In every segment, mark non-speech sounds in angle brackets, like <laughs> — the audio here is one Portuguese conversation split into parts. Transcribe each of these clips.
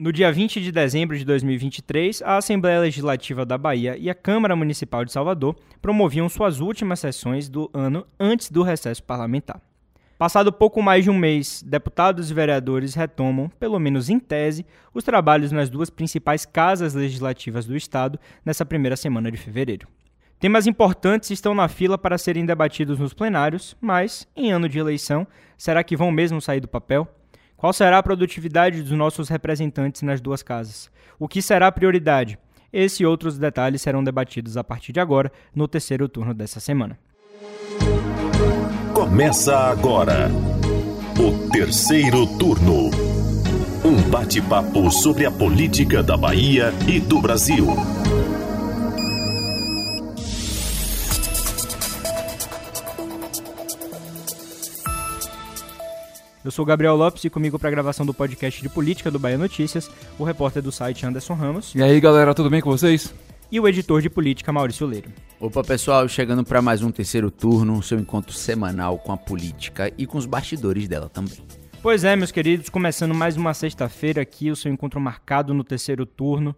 No dia 20 de dezembro de 2023, a Assembleia Legislativa da Bahia e a Câmara Municipal de Salvador promoviam suas últimas sessões do ano antes do recesso parlamentar. Passado pouco mais de um mês, deputados e vereadores retomam, pelo menos em tese, os trabalhos nas duas principais casas legislativas do Estado nessa primeira semana de fevereiro. Temas importantes estão na fila para serem debatidos nos plenários, mas, em ano de eleição, será que vão mesmo sair do papel? Qual será a produtividade dos nossos representantes nas duas casas? O que será prioridade? Esse e outros detalhes serão debatidos a partir de agora, no terceiro turno dessa semana. Começa agora o terceiro turno. Um bate-papo sobre a política da Bahia e do Brasil. Eu sou Gabriel Lopes e comigo para a gravação do podcast de política do Bahia Notícias, o repórter do site Anderson Ramos. E aí, galera, tudo bem com vocês? E o editor de política Maurício Leiro. Opa, pessoal, chegando para mais um terceiro turno, seu encontro semanal com a política e com os bastidores dela também. Pois é, meus queridos, começando mais uma sexta-feira aqui, o seu encontro marcado no terceiro turno.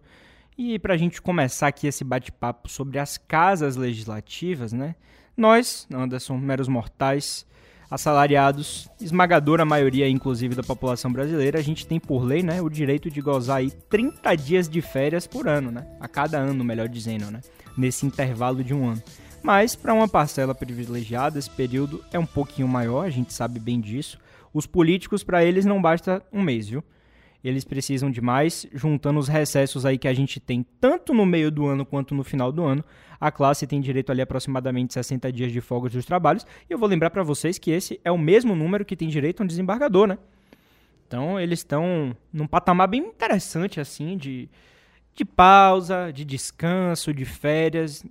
E para a gente começar aqui esse bate-papo sobre as casas legislativas, né? Nós, Anderson, meros mortais, assalariados, esmagadora maioria, inclusive, da população brasileira, a gente tem por lei, né, o direito de gozar aí 30 dias de férias por ano, né? A cada ano, melhor dizendo, né? Nesse intervalo de um ano. Mas, para uma parcela privilegiada, esse período é um pouquinho maior, a gente sabe bem disso. Os políticos, para eles, não basta um mês, viu? Eles precisam de mais, juntando os recessos aí que a gente tem tanto no meio do ano quanto no final do ano. A classe tem direito ali a aproximadamente 60 dias de folga dos trabalhos. E eu vou lembrar para vocês que esse é o mesmo número que tem direito um desembargador, né? Então eles estão num patamar bem interessante assim de, de pausa, de descanso, de férias.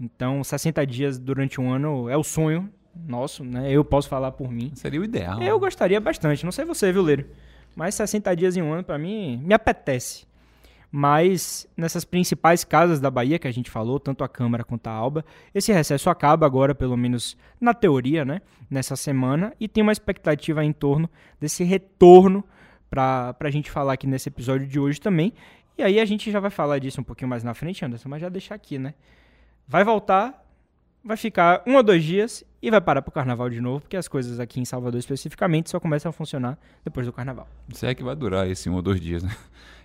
Então 60 dias durante um ano é o sonho nosso, né? Eu posso falar por mim. Seria o ideal. Eu gostaria bastante. Não sei você, viu, Leiro? Mas 60 dias em um ano, para mim, me apetece. Mas nessas principais casas da Bahia que a gente falou, tanto a Câmara quanto a Alba, esse recesso acaba agora, pelo menos na teoria, né? Nessa semana, e tem uma expectativa em torno desse retorno para a gente falar aqui nesse episódio de hoje também. E aí a gente já vai falar disso um pouquinho mais na frente, Anderson, mas já deixar aqui, né? Vai voltar, vai ficar um ou dois dias e vai parar pro carnaval de novo, porque as coisas aqui em Salvador especificamente só começam a funcionar depois do carnaval. Se é que vai durar esse um ou dois dias, né?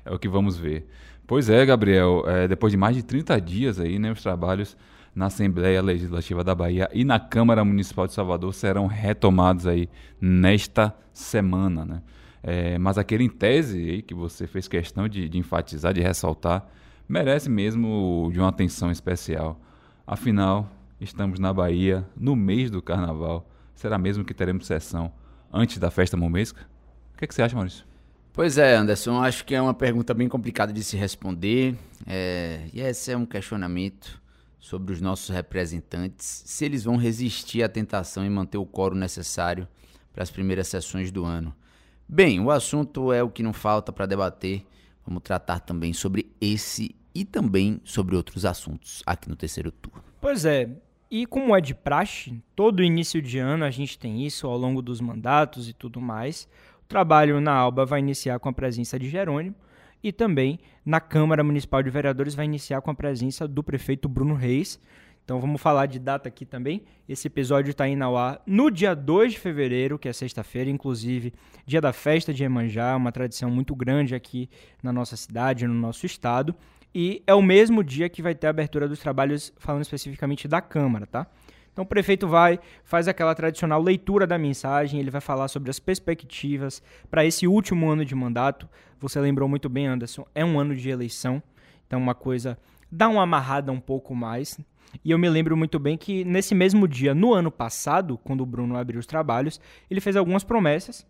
É o que vamos ver. Pois é, Gabriel, é, depois de mais de 30 dias aí, né, os trabalhos na Assembleia Legislativa da Bahia e na Câmara Municipal de Salvador serão retomados aí nesta semana, né? É, mas aquele em tese aí que você fez questão de, de enfatizar, de ressaltar, merece mesmo de uma atenção especial. Afinal, Estamos na Bahia, no mês do carnaval. Será mesmo que teremos sessão antes da festa momesca? O que, é que você acha, Maurício? Pois é, Anderson, acho que é uma pergunta bem complicada de se responder. É, e esse é um questionamento sobre os nossos representantes, se eles vão resistir à tentação e manter o coro necessário para as primeiras sessões do ano. Bem, o assunto é o que não falta para debater. Vamos tratar também sobre esse e também sobre outros assuntos aqui no terceiro turno. Pois é, e como é de praxe, todo início de ano a gente tem isso ao longo dos mandatos e tudo mais. O trabalho na Alba vai iniciar com a presença de Jerônimo e também na Câmara Municipal de Vereadores vai iniciar com a presença do prefeito Bruno Reis. Então vamos falar de data aqui também. Esse episódio está indo ao ar no dia 2 de fevereiro, que é sexta-feira, inclusive dia da festa de Emanjá, uma tradição muito grande aqui na nossa cidade, no nosso estado. E é o mesmo dia que vai ter a abertura dos trabalhos, falando especificamente da Câmara, tá? Então o prefeito vai, faz aquela tradicional leitura da mensagem, ele vai falar sobre as perspectivas para esse último ano de mandato. Você lembrou muito bem, Anderson, é um ano de eleição, então uma coisa dá uma amarrada um pouco mais. E eu me lembro muito bem que nesse mesmo dia, no ano passado, quando o Bruno abriu os trabalhos, ele fez algumas promessas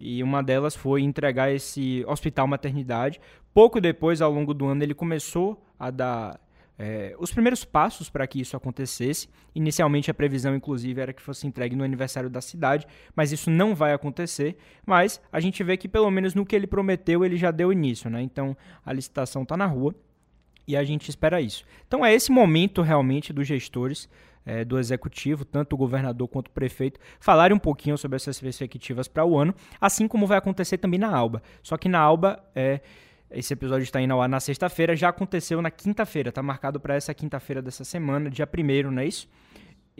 e uma delas foi entregar esse hospital maternidade. Pouco depois, ao longo do ano, ele começou a dar é, os primeiros passos para que isso acontecesse. Inicialmente, a previsão, inclusive, era que fosse entregue no aniversário da cidade, mas isso não vai acontecer. Mas a gente vê que, pelo menos no que ele prometeu, ele já deu início. Né? Então, a licitação está na rua e a gente espera isso. Então, é esse momento realmente dos gestores é, do executivo, tanto o governador quanto o prefeito, falarem um pouquinho sobre essas perspectivas para o ano, assim como vai acontecer também na Alba. Só que na Alba é Esse episódio está indo ao ar na sexta-feira, já aconteceu na quinta-feira, tá marcado para essa quinta-feira dessa semana, dia 1 não é isso?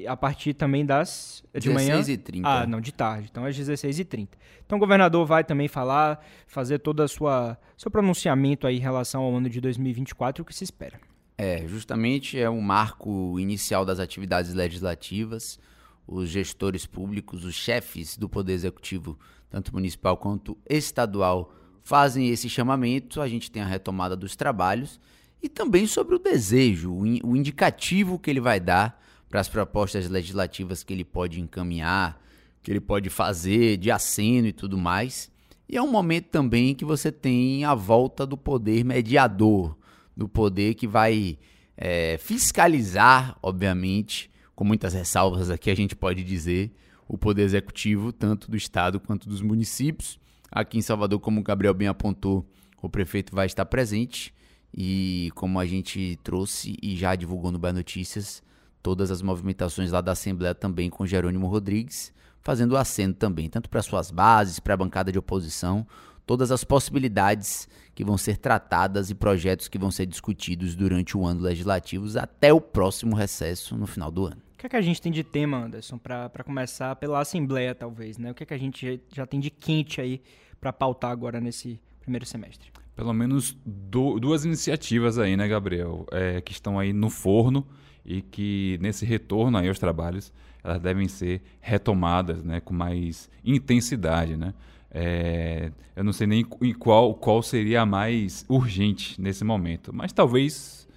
a partir também das de 16 manhã. 16h30. Ah, não, de tarde. Então às 16h30. Então o governador vai também falar, fazer todo a sua seu pronunciamento aí em relação ao ano de 2024 o que se espera. É, justamente é um marco inicial das atividades legislativas. Os gestores públicos, os chefes do poder executivo, tanto municipal quanto estadual, fazem esse chamamento. A gente tem a retomada dos trabalhos e também sobre o desejo, o indicativo que ele vai dar para as propostas legislativas que ele pode encaminhar, que ele pode fazer de aceno e tudo mais. E é um momento também que você tem a volta do poder mediador, do poder que vai é, fiscalizar, obviamente, com muitas ressalvas aqui a gente pode dizer, o poder executivo, tanto do Estado quanto dos municípios. Aqui em Salvador, como o Gabriel bem apontou, o prefeito vai estar presente. E como a gente trouxe e já divulgou no Bahia Notícias, todas as movimentações lá da Assembleia também com Jerônimo Rodrigues, fazendo o aceno também, tanto para suas bases, para a bancada de oposição, todas as possibilidades que vão ser tratadas e projetos que vão ser discutidos durante o ano legislativo até o próximo recesso no final do ano. O que é que a gente tem de tema, Anderson, para começar pela Assembleia, talvez, né? O que é que a gente já tem de quente aí para pautar agora nesse primeiro semestre? Pelo menos do, duas iniciativas aí, né, Gabriel, é, que estão aí no forno e que nesse retorno aí aos trabalhos elas devem ser retomadas né, com mais intensidade. Né? É, eu não sei nem qual, qual seria a mais urgente nesse momento, mas talvez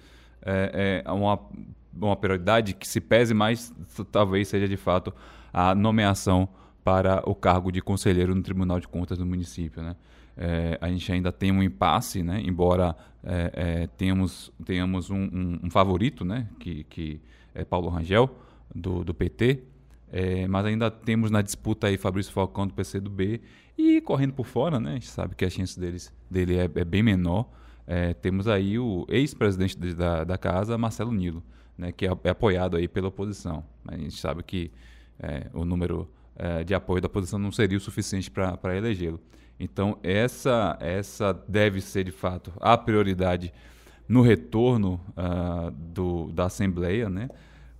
é, é uma, uma prioridade que se pese mais, talvez seja de fato a nomeação para o cargo de conselheiro no Tribunal de Contas do município. Né? É, a gente ainda tem um impasse, né? embora é, é, tenhamos, tenhamos um, um, um, favorito, né? que, que é Paulo Rangel, do, do PT, é, mas ainda temos na disputa aí Fabrício Falcão do PCdoB e correndo por fora, né? a gente sabe que a chance deles, dele é, é bem menor. É, temos aí o ex-presidente da, da casa, Marcelo Nilo, né? que é, apoiado aí pela oposição. A gente sabe que o número de apoio da oposição não seria o suficiente para elegê-lo. Então, essa, essa deve ser, de fato, a prioridade no retorno uh, do, da Assembleia, né?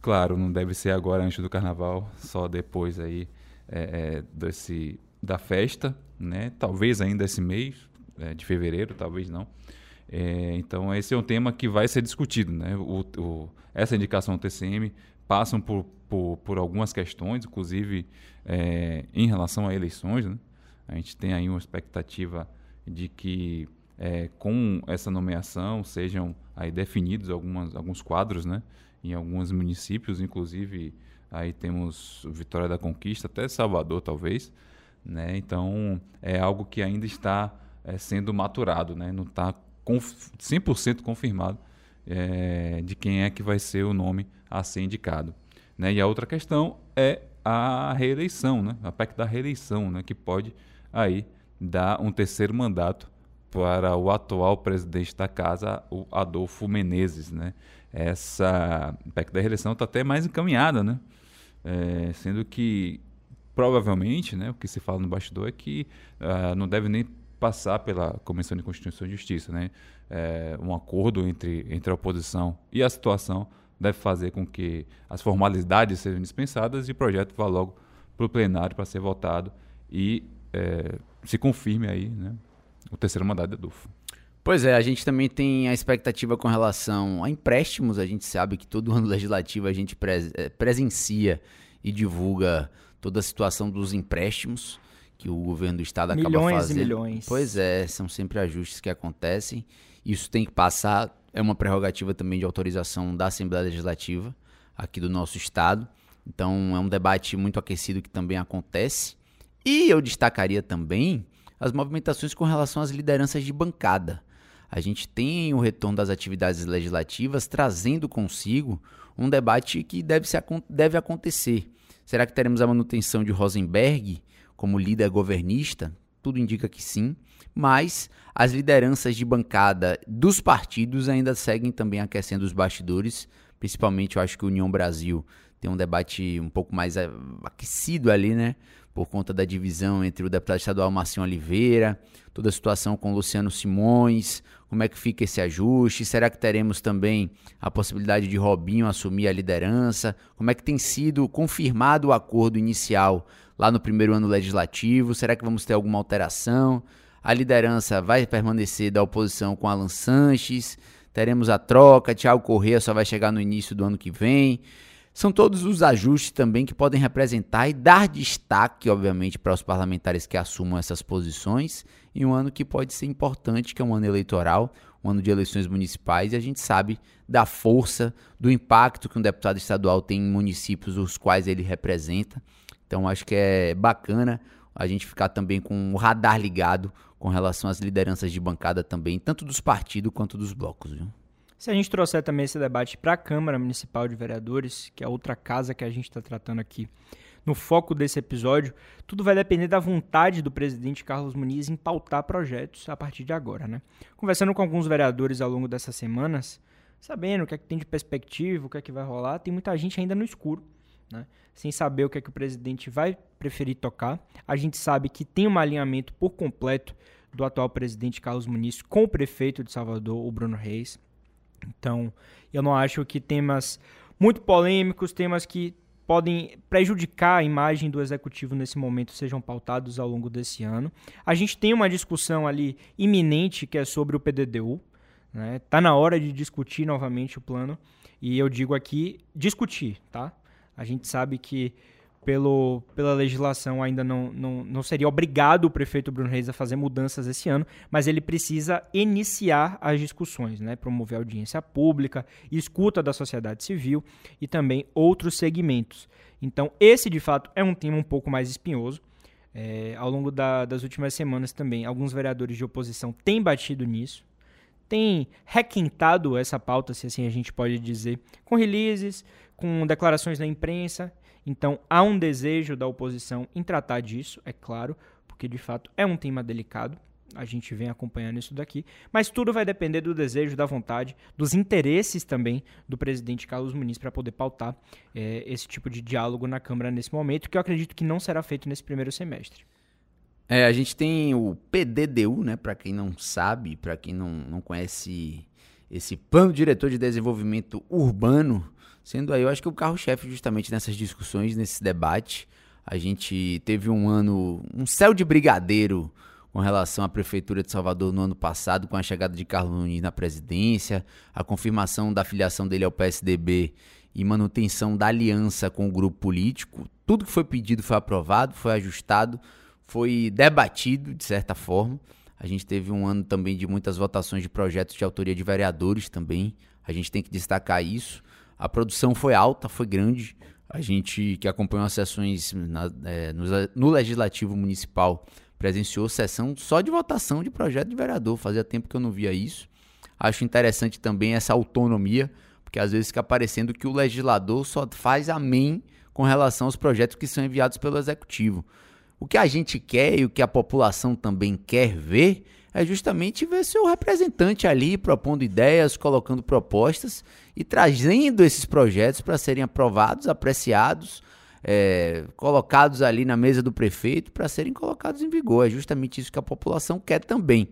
Claro, não deve ser agora antes do Carnaval, só depois aí é, é, desse, da festa, né? Talvez ainda esse mês é, de fevereiro, talvez não. É, então, esse é um tema que vai ser discutido, né? O, o, essa indicação do TCM passam por, por, por algumas questões, inclusive é, em relação a eleições, né? A gente tem aí uma expectativa de que é, com essa nomeação sejam aí definidos algumas, alguns quadros, né? Em alguns municípios, inclusive aí temos Vitória da Conquista, até Salvador talvez, né? Então é algo que ainda está é, sendo maturado, né? Não está conf 100% confirmado é, de quem é que vai ser o nome a ser indicado. Né? E a outra questão é a reeleição, né? PEC da reeleição, né? que pode aí dá um terceiro mandato para o atual presidente da casa, o Adolfo Menezes, né? Essa PEC da reeleição está até mais encaminhada, né? É, sendo que provavelmente, né, o que se fala no bastidor é que uh, não deve nem passar pela Comissão de Constituição e Justiça, né? É, um acordo entre, entre a oposição e a situação deve fazer com que as formalidades sejam dispensadas e o projeto vá logo para o plenário para ser votado e é, se confirme aí né, o terceiro mandato de Adolfo. Pois é, a gente também tem a expectativa com relação a empréstimos. A gente sabe que todo <laughs> ano legislativo a gente é, presencia e divulga toda a situação dos empréstimos que o governo do estado acaba milhões fazendo. Milhões e milhões. Pois é, são sempre ajustes que acontecem. Isso tem que passar, é uma prerrogativa também de autorização da Assembleia Legislativa aqui do nosso estado. Então é um debate muito aquecido que também acontece. E eu destacaria também as movimentações com relação às lideranças de bancada. A gente tem o retorno das atividades legislativas trazendo consigo um debate que deve, se, deve acontecer. Será que teremos a manutenção de Rosenberg como líder governista? Tudo indica que sim, mas as lideranças de bancada dos partidos ainda seguem também aquecendo os bastidores, principalmente eu acho que União Brasil tem um debate um pouco mais aquecido ali, né? Por conta da divisão entre o deputado estadual Marcinho Oliveira, toda a situação com Luciano Simões, como é que fica esse ajuste? Será que teremos também a possibilidade de Robinho assumir a liderança? Como é que tem sido confirmado o acordo inicial lá no primeiro ano legislativo? Será que vamos ter alguma alteração? A liderança vai permanecer da oposição com Alan Sanches? Teremos a troca, Thiago Corrêa só vai chegar no início do ano que vem. São todos os ajustes também que podem representar e dar destaque, obviamente, para os parlamentares que assumam essas posições em um ano que pode ser importante, que é um ano eleitoral, um ano de eleições municipais, e a gente sabe da força, do impacto que um deputado estadual tem em municípios os quais ele representa. Então acho que é bacana a gente ficar também com o radar ligado com relação às lideranças de bancada também, tanto dos partidos quanto dos blocos. Viu? Se a gente trouxer também esse debate para a Câmara Municipal de Vereadores, que é outra casa que a gente está tratando aqui, no foco desse episódio, tudo vai depender da vontade do presidente Carlos Muniz em pautar projetos a partir de agora, né? Conversando com alguns vereadores ao longo dessas semanas, sabendo o que é que tem de perspectiva, o que é que vai rolar, tem muita gente ainda no escuro, né? Sem saber o que é que o presidente vai preferir tocar. A gente sabe que tem um alinhamento por completo do atual presidente Carlos Muniz com o prefeito de Salvador, o Bruno Reis. Então, eu não acho que temas muito polêmicos, temas que podem prejudicar a imagem do executivo nesse momento sejam pautados ao longo desse ano. A gente tem uma discussão ali iminente que é sobre o PDDU. Né? Tá na hora de discutir novamente o plano e eu digo aqui discutir, tá? A gente sabe que pelo, pela legislação ainda não, não, não seria obrigado o prefeito Bruno Reis a fazer mudanças esse ano, mas ele precisa iniciar as discussões, né? promover audiência pública, escuta da sociedade civil e também outros segmentos. Então, esse de fato é um tema um pouco mais espinhoso. É, ao longo da, das últimas semanas também, alguns vereadores de oposição têm batido nisso, têm requintado essa pauta, se assim a gente pode dizer, com releases, com declarações na imprensa então há um desejo da oposição em tratar disso, é claro, porque de fato é um tema delicado. A gente vem acompanhando isso daqui, mas tudo vai depender do desejo, da vontade, dos interesses também do presidente Carlos Muniz para poder pautar é, esse tipo de diálogo na Câmara nesse momento, que eu acredito que não será feito nesse primeiro semestre. É, a gente tem o PDDU, né? Para quem não sabe, para quem não, não conhece esse Plano Diretor de Desenvolvimento Urbano, Sendo aí, eu acho que o carro-chefe justamente nessas discussões, nesse debate, a gente teve um ano, um céu de brigadeiro com relação à Prefeitura de Salvador no ano passado, com a chegada de Carlos Nunes na presidência, a confirmação da filiação dele ao PSDB e manutenção da aliança com o grupo político. Tudo que foi pedido foi aprovado, foi ajustado, foi debatido de certa forma. A gente teve um ano também de muitas votações de projetos de autoria de vereadores também. A gente tem que destacar isso. A produção foi alta, foi grande. A gente que acompanhou as sessões na, é, no, no, Legislativo Municipal presenciou sessão só de votação de projeto de vereador. Fazia tempo que eu não via isso. Acho interessante também essa autonomia, porque às vezes fica parecendo que o legislador só faz amém com relação aos projetos que são enviados pelo Executivo. O que a gente quer e o que a população também quer ver é justamente ver seu representante ali propondo ideias, colocando propostas e trazendo esses projetos para serem aprovados, apreciados, é, colocados ali na mesa do prefeito para serem colocados em vigor. É justamente isso que a população quer também.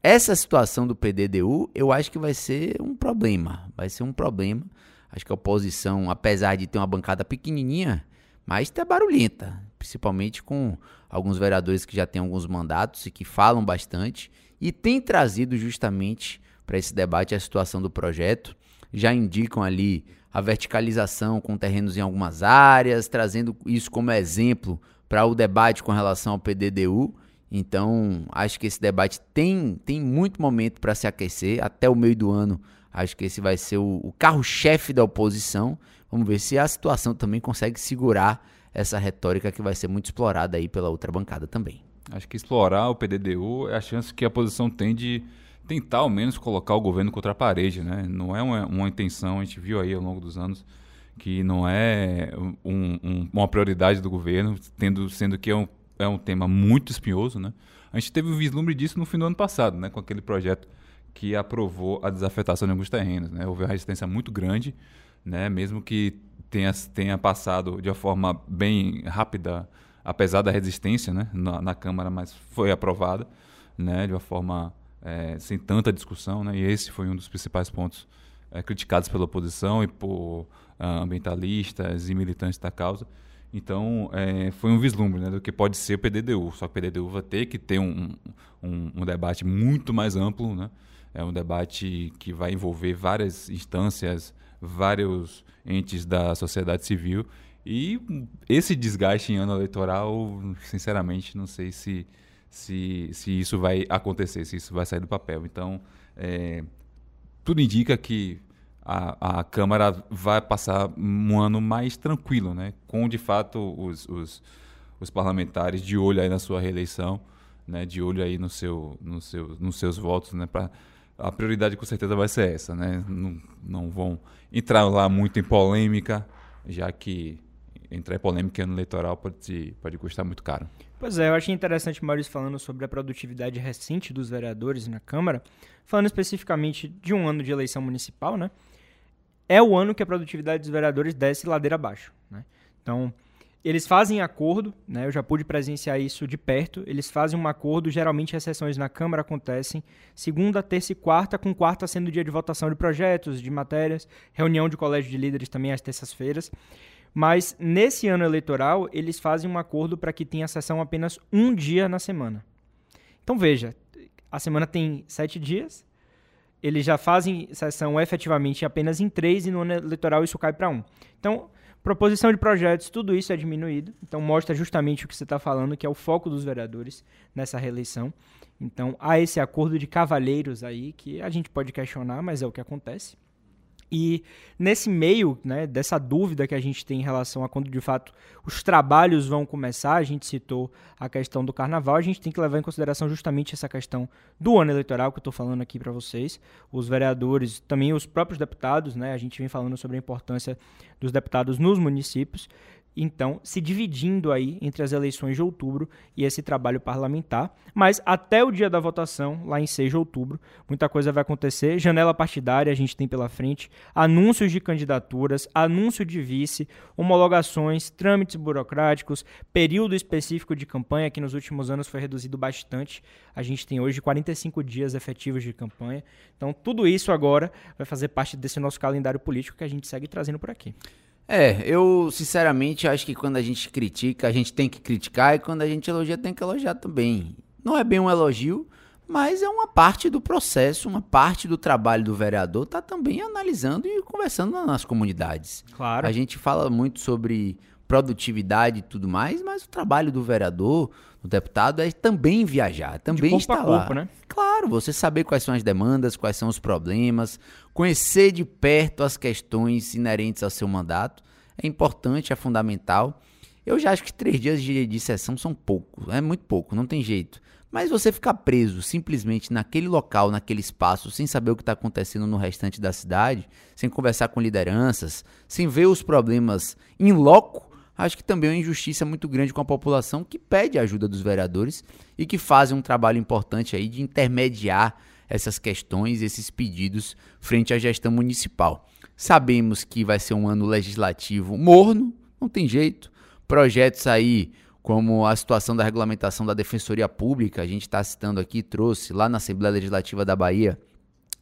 Essa situação do PDDU, eu acho que vai ser um problema. Vai ser um problema. Acho que a oposição, apesar de ter uma bancada pequenininha, mas tá barulhenta, principalmente com alguns vereadores que já têm alguns mandatos e que falam bastante e tem trazido justamente para esse debate a situação do projeto. Já indicam ali a verticalização com terrenos em algumas áreas, trazendo isso como exemplo para o debate com relação ao PDDU. Então, acho que esse debate tem, tem muito momento para se aquecer. Até o meio do ano, acho que esse vai ser o, o carro-chefe da oposição. Vamos ver se a situação também consegue segurar essa retórica que vai ser muito explorada aí pela outra bancada também. Acho que explorar o PDDU é a chance que a oposição tem de tentar ao menos colocar o governo contra a parede, né? Não é uma, uma intenção, a gente viu aí ao longo dos anos que não é um, um, uma prioridade do governo, tendo, sendo que é um, é um tema muito espinhoso, né? A gente teve o um vislumbre disso no fim do ano passado, né? Com aquele projeto que aprovou a desafetação de alguns terrenos, né? Houve uma resistência muito grande, né? Mesmo que tenha, tenha passado de uma forma bem rápida apesar da resistência né, na, na Câmara, mas foi aprovada né, de uma forma é, sem tanta discussão, né, e esse foi um dos principais pontos é, criticados pela oposição e por uh, ambientalistas e militantes da causa. Então, é, foi um vislumbre né, do que pode ser o PDDU. Só que o PDDU vai ter que ter um, um, um debate muito mais amplo, né? É um debate que vai envolver várias instâncias, vários entes da sociedade civil. E esse desgaste em ano eleitoral, sinceramente, não sei se, se, se isso vai acontecer, se isso vai sair do papel. Então, é, tudo indica que a, a Câmara vai passar um ano mais tranquilo, né? com de fato os, os, os parlamentares de olho aí na sua reeleição, né? de olho aí no seu, no seu, nos seus votos. Né? Pra, a prioridade com certeza vai ser essa. Né? Não, não vão entrar lá muito em polêmica, já que entrar em polêmica no eleitoral pode, pode custar muito caro. Pois é, eu achei interessante o Maurício falando sobre a produtividade recente dos vereadores na Câmara, falando especificamente de um ano de eleição municipal, né? é o ano que a produtividade dos vereadores desce ladeira abaixo. Né? Então, eles fazem acordo, né? eu já pude presenciar isso de perto, eles fazem um acordo, geralmente as sessões na Câmara acontecem segunda, terça e quarta, com quarta sendo dia de votação de projetos, de matérias, reunião de colégio de líderes também às terças-feiras. Mas nesse ano eleitoral, eles fazem um acordo para que tenha sessão apenas um dia na semana. Então veja, a semana tem sete dias, eles já fazem sessão efetivamente apenas em três e no ano eleitoral isso cai para um. Então, proposição de projetos, tudo isso é diminuído. Então, mostra justamente o que você está falando, que é o foco dos vereadores nessa reeleição. Então, há esse acordo de cavalheiros aí que a gente pode questionar, mas é o que acontece. E nesse meio né, dessa dúvida que a gente tem em relação a quando de fato os trabalhos vão começar, a gente citou a questão do carnaval, a gente tem que levar em consideração justamente essa questão do ano eleitoral que eu estou falando aqui para vocês. Os vereadores, também os próprios deputados, né, a gente vem falando sobre a importância dos deputados nos municípios então se dividindo aí entre as eleições de outubro e esse trabalho parlamentar. Mas até o dia da votação, lá em 6 de outubro, muita coisa vai acontecer. Janela partidária a gente tem pela frente, anúncios de candidaturas, anúncio de vice, homologações, trâmites burocráticos, período específico de campanha que nos últimos anos foi reduzido bastante. A gente tem hoje 45 dias efetivos de campanha. Então tudo isso agora vai fazer parte desse nosso calendário político que a gente segue trazendo por aqui. É, eu sinceramente acho que quando a gente critica, a gente tem que criticar e quando a gente elogia, tem que elogiar também. Não é bem um elogio, mas é uma parte do processo, uma parte do trabalho do vereador tá também analisando e conversando nas comunidades. Claro. A gente fala muito sobre produtividade e tudo mais, mas o trabalho do vereador, do deputado é também viajar, também de estar corpo, lá. né? Claro, você saber quais são as demandas, quais são os problemas, conhecer de perto as questões inerentes ao seu mandato é importante, é fundamental. Eu já acho que três dias de, de sessão são pouco, é muito pouco, não tem jeito. Mas você ficar preso simplesmente naquele local, naquele espaço, sem saber o que está acontecendo no restante da cidade, sem conversar com lideranças, sem ver os problemas em loco, acho que também é uma injustiça muito grande com a população que pede a ajuda dos vereadores e que fazem um trabalho importante aí de intermediar essas questões, esses pedidos frente à gestão municipal. Sabemos que vai ser um ano legislativo morno, não tem jeito. Projetos aí como a situação da regulamentação da Defensoria Pública, a gente está citando aqui, trouxe lá na Assembleia Legislativa da Bahia,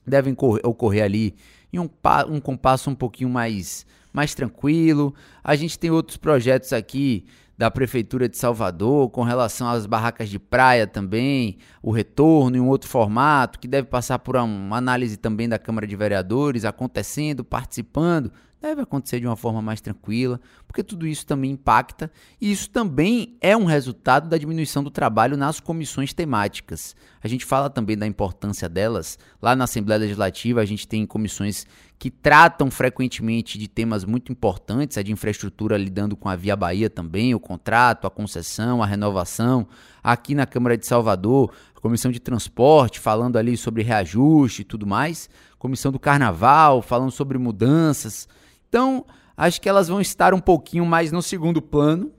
devem ocorrer ali em um, um compasso um pouquinho mais, mais tranquilo. A gente tem outros projetos aqui da Prefeitura de Salvador com relação às barracas de praia também, o retorno em um outro formato, que deve passar por uma análise também da Câmara de Vereadores, acontecendo, participando deve acontecer de uma forma mais tranquila, porque tudo isso também impacta e isso também é um resultado da diminuição do trabalho nas comissões temáticas. A gente fala também da importância delas. Lá na Assembleia Legislativa, a gente tem comissões que tratam frequentemente de temas muito importantes, a de infraestrutura lidando com a Via Bahia também, o contrato, a concessão, a renovação. Aqui na Câmara de Salvador, a Comissão de Transporte falando ali sobre reajuste e tudo mais. Comissão do Carnaval falando sobre mudanças. Então, acho que elas vão estar um pouquinho mais no segundo plano,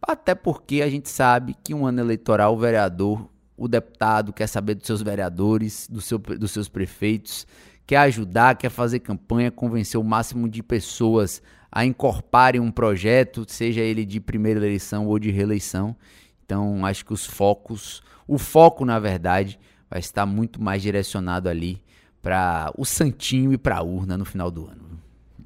até porque a gente sabe que um ano eleitoral, o vereador, o deputado quer saber dos seus vereadores, do seu, dos seus prefeitos, quer ajudar, quer fazer campanha, convencer o máximo de pessoas a incorporarem um projeto, seja ele de primeira eleição ou de reeleição. Então, acho que os focos, o foco, na verdade, vai estar muito mais direcionado ali para o santinho e para a urna no final do ano.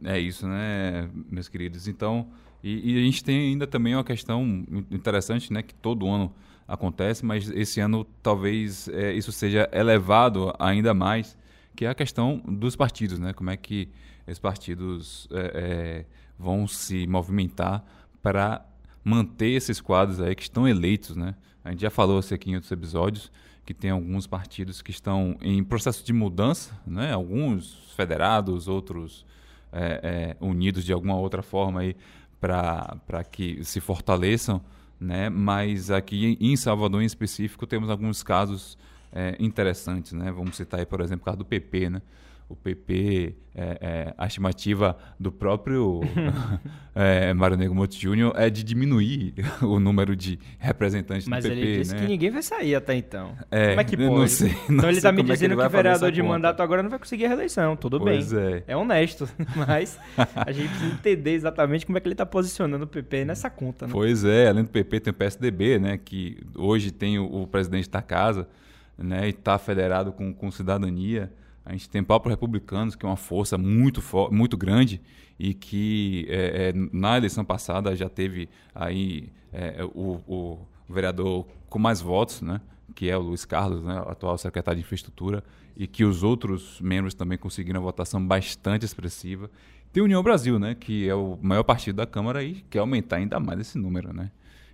É isso, né, meus queridos? Então, e, e, a gente tem ainda também uma questão interessante, né, que todo ano acontece, mas esse ano talvez é, isso seja elevado ainda mais, que é a questão dos partidos, né? Como é que esses partidos é, é, vão se movimentar para manter esses quadros aí que estão eleitos, né? A gente já falou isso aqui em outros episódios, que tem alguns partidos que estão em processo de mudança, né? Alguns federados, outros é, é, unidos de alguma outra forma aí para que se fortaleçam, né? Mas aqui em Salvador em específico temos alguns casos é, interessantes, né? Vamos citar aí, por exemplo, o caso do PP, né? O PP, é, é, a estimativa do próprio <laughs> <laughs> é, Mário Negro Motos Júnior é de diminuir <laughs> o número de representantes Mas do PP. Mas ele disse né? que ninguém vai sair até então. É, como é que pode? Não sei, não então ele está me é dizendo que, que, o vereador de mandato agora não vai conseguir a reeleição. Tudo pois bem. É. é honesto. Mas a gente precisa entender exatamente como é que ele está posicionando o PP nessa conta. Né? Pois é, além do PP tem o PSDB, né? Que hoje tem o, o presidente da casa né, e está federado com, com cidadania. A gente tem próprios republicanos, que é uma força muito, muito grande e que é, é, na eleição passada já teve aí é, o, o, vereador com mais votos, né, que é o Luiz Carlos, né, atual secretário de Infraestrutura, e que os outros membros também conseguiram uma votação bastante expressiva. Tem União Brasil, né, que é o maior partido da Câmara e quer aumentar ainda mais esse número. Né?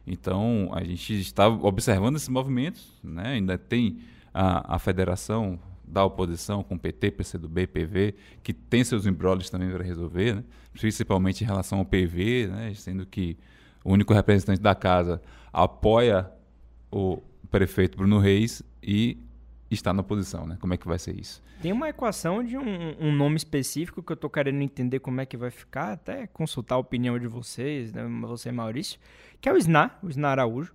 Então, a gente está observando esses movimentos, né? ainda tem a, a federação da oposição, com PT, PCdoB, PV, que tem seus embrólios também para resolver, né? principalmente em relação ao PV, né? sendo que o único representante da casa apoia o prefeito Bruno Reis e está na oposição. Né? Como é que vai ser isso? Tem uma equação de um, um nome específico que eu estou querendo entender como é que vai ficar, até consultar a opinião de vocês, né? você, Maurício, que é o SNA, o SNA Araújo,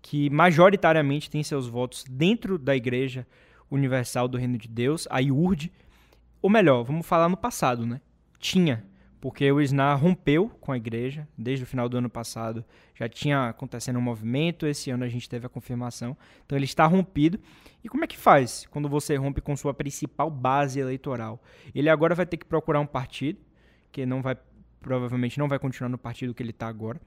que majoritariamente tem seus votos dentro da igreja Universal do Reino de Deus, a IURD. Ou melhor, vamos falar no passado, né? Tinha, porque o SNA rompeu com a igreja desde o final do ano passado. Já tinha acontecendo um movimento, esse ano a gente teve a confirmação. Então ele está rompido. E como é que faz quando você rompe com sua principal base eleitoral? Ele agora vai ter que procurar um partido, que não vai provavelmente não vai continuar no partido que ele está agora,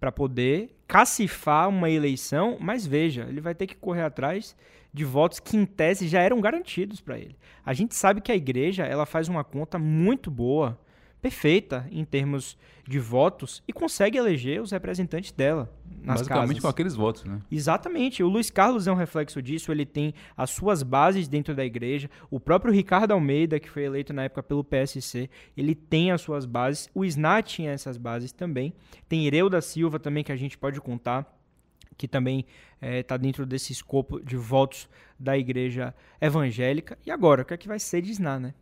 para poder cacifar uma eleição, mas veja, ele vai ter que correr atrás de votos que em tese já eram garantidos para ele. A gente sabe que a igreja ela faz uma conta muito boa, perfeita em termos de votos e consegue eleger os representantes dela nas Basicamente casas. com aqueles votos, né? Exatamente. O Luiz Carlos é um reflexo disso. Ele tem as suas bases dentro da igreja. O próprio Ricardo Almeida, que foi eleito na época pelo PSC, ele tem as suas bases. O Snat tinha essas bases também. Tem Ireu da Silva também, que a gente pode contar que também está é, dentro desse escopo de votos da igreja evangélica. E agora, o que é que vai ser de Sná, né?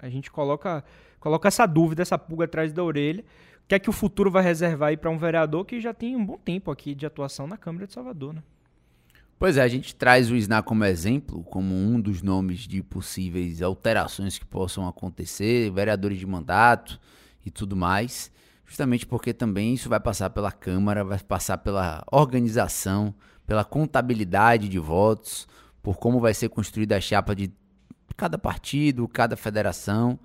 A gente coloca, coloca essa dúvida, essa pulga atrás da orelha. O que é que o futuro vai reservar aí para um vereador que já tem um bom tempo aqui de atuação na Câmara de Salvador, né? Pois é, a gente traz o SNA como exemplo, como um dos nomes de possíveis alterações que possam acontecer, vereadores de mandato e tudo mais justamente porque também isso vai passar pela Câmara, vai passar pela organização, pela contabilidade de votos, por como vai ser construída a chapa de cada partido, cada federação.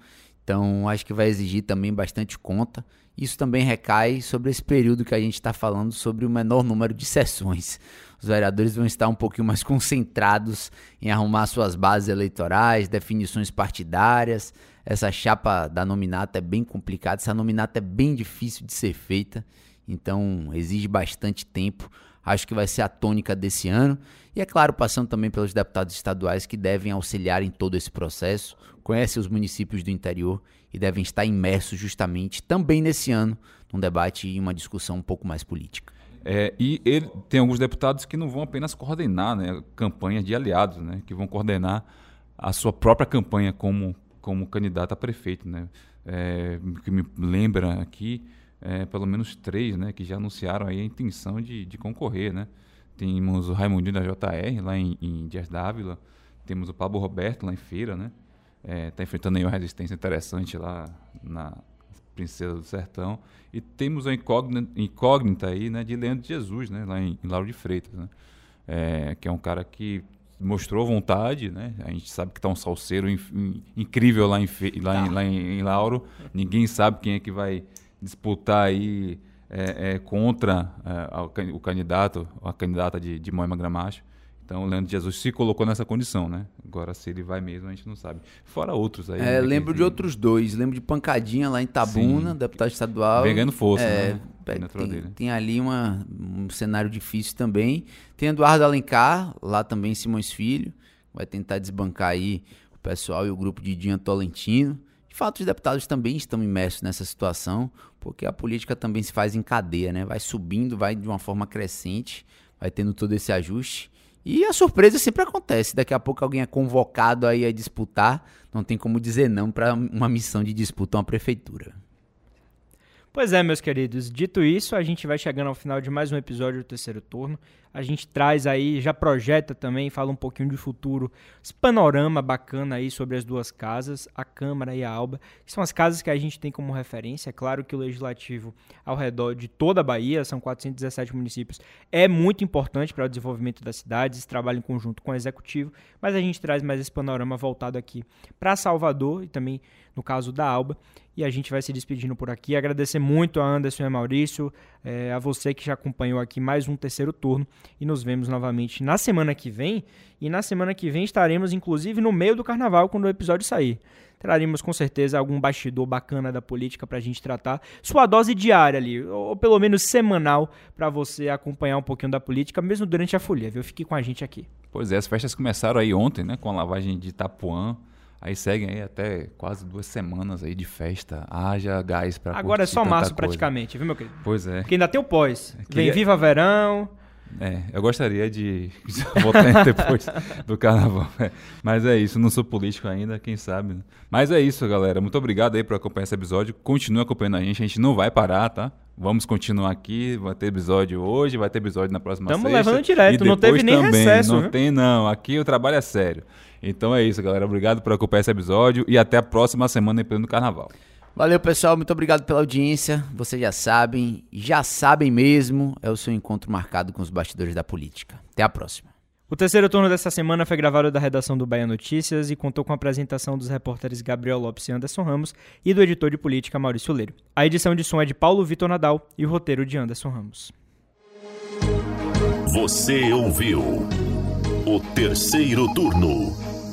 Então, acho que vai exigir também bastante conta. Isso também recai sobre esse período que a gente está falando sobre o menor número de sessões. Os vereadores vão estar um pouquinho mais concentrados em arrumar suas bases eleitorais, definições partidárias, essa chapa da nominata é bem complicada, essa nominata é bem difícil de ser feita, então exige bastante tempo. Acho que vai ser a tônica desse ano. E é claro, passando também pelos deputados estaduais que devem auxiliar em todo esse processo, conhecem os municípios do interior e devem estar imersos justamente também nesse ano num debate e uma discussão um pouco mais política. É, e ele, tem alguns deputados que não vão apenas coordenar né, campanhas de aliados, né, que vão coordenar a sua própria campanha como como candidato a prefeito, né? É, que me lembra aqui, é, pelo menos três, né? Que já anunciaram aí a intenção de, de concorrer, né? Temos o Raimundinho da JR lá em, em Dias Dávila, temos o Pablo Roberto lá em Feira, né? está enfrentando aí uma resistência interessante lá na Princesa do Sertão. E temos a incógnita, incógnita aí, né, de Leandro de Jesus, né, lá em, em Lauro de Freitas, né, é, que é um cara que mostrou vontade, né? A gente sabe que está um salseiro in, in, incrível lá, em, lá, tá. em, lá em, em, Lauro. Ninguém sabe quem é que vai disputar aí é, é, contra é, o candidato, a candidata de, de Moema Gramacho. Então, o Leandro Jesus se colocou nessa condição, né? Agora, se ele vai mesmo, a gente não sabe. Fora outros aí. É, né, lembro de outros dois. Lembro de Pancadinha lá em Tabuna, Sim. deputado estadual. Vem ganhando força, é, né? Tem, tem, ali uma, um cenário difícil também. Tem Eduardo Alencar, lá também Simões Filho. Vai tentar desbancar aí o pessoal e o grupo de Dinha Tolentino. Fato, os deputados também estão imersos nessa situação, porque a política também se faz em cadeia, né? Vai subindo, vai de uma forma crescente, vai tendo todo esse ajuste. E a surpresa sempre acontece. Daqui a pouco alguém é convocado aí a disputar. Não tem como dizer não para uma missão de disputa a uma prefeitura. Pois é, meus queridos. Dito isso, a gente vai chegando ao final de mais um episódio do terceiro turno. A gente traz aí, já projeta também, fala um pouquinho de futuro, esse panorama bacana aí sobre as duas casas, a Câmara e a Alba, que são as casas que a gente tem como referência. É claro que o legislativo ao redor de toda a Bahia, são 417 municípios, é muito importante para o desenvolvimento das cidades, esse trabalho em conjunto com o executivo, mas a gente traz mais esse panorama voltado aqui para Salvador e também no caso da Alba. E a gente vai se despedindo por aqui. Agradecer muito a Anderson e a Maurício, é, a você que já acompanhou aqui mais um terceiro turno. E nos vemos novamente na semana que vem. E na semana que vem estaremos, inclusive, no meio do carnaval, quando o episódio sair. Traremos com certeza algum bastidor bacana da política para a gente tratar. Sua dose diária ali, ou pelo menos semanal, para você acompanhar um pouquinho da política, mesmo durante a folia, viu? Fique com a gente aqui. Pois é, as festas começaram aí ontem, né? Com a lavagem de Itapuã. Aí seguem aí até quase duas semanas aí de festa. Haja gás para Agora é só março coisa. praticamente, viu, meu querido? Pois é. Porque ainda tem o pós. Queria... Vem Viva Verão. É, eu gostaria de <laughs> votar depois do carnaval. É, mas é isso, não sou político ainda, quem sabe. Né? Mas é isso, galera. Muito obrigado aí por acompanhar esse episódio. Continue acompanhando a gente, a gente não vai parar, tá? Vamos continuar aqui, vai ter episódio hoje, vai ter episódio na próxima Estamos sexta. Estamos levando direto, não teve nem também. recesso. Não viu? tem não, aqui o trabalho é sério. Então é isso, galera. Obrigado por acompanhar esse episódio e até a próxima semana em do Carnaval. Valeu, pessoal. Muito obrigado pela audiência. Vocês já sabem, já sabem mesmo, é o seu encontro marcado com os bastidores da política. Até a próxima. O terceiro turno dessa semana foi gravado da redação do Bahia Notícias e contou com a apresentação dos repórteres Gabriel Lopes e Anderson Ramos e do editor de política Maurício Leiro. A edição de som é de Paulo Vitor Nadal e o roteiro de Anderson Ramos. Você ouviu o terceiro turno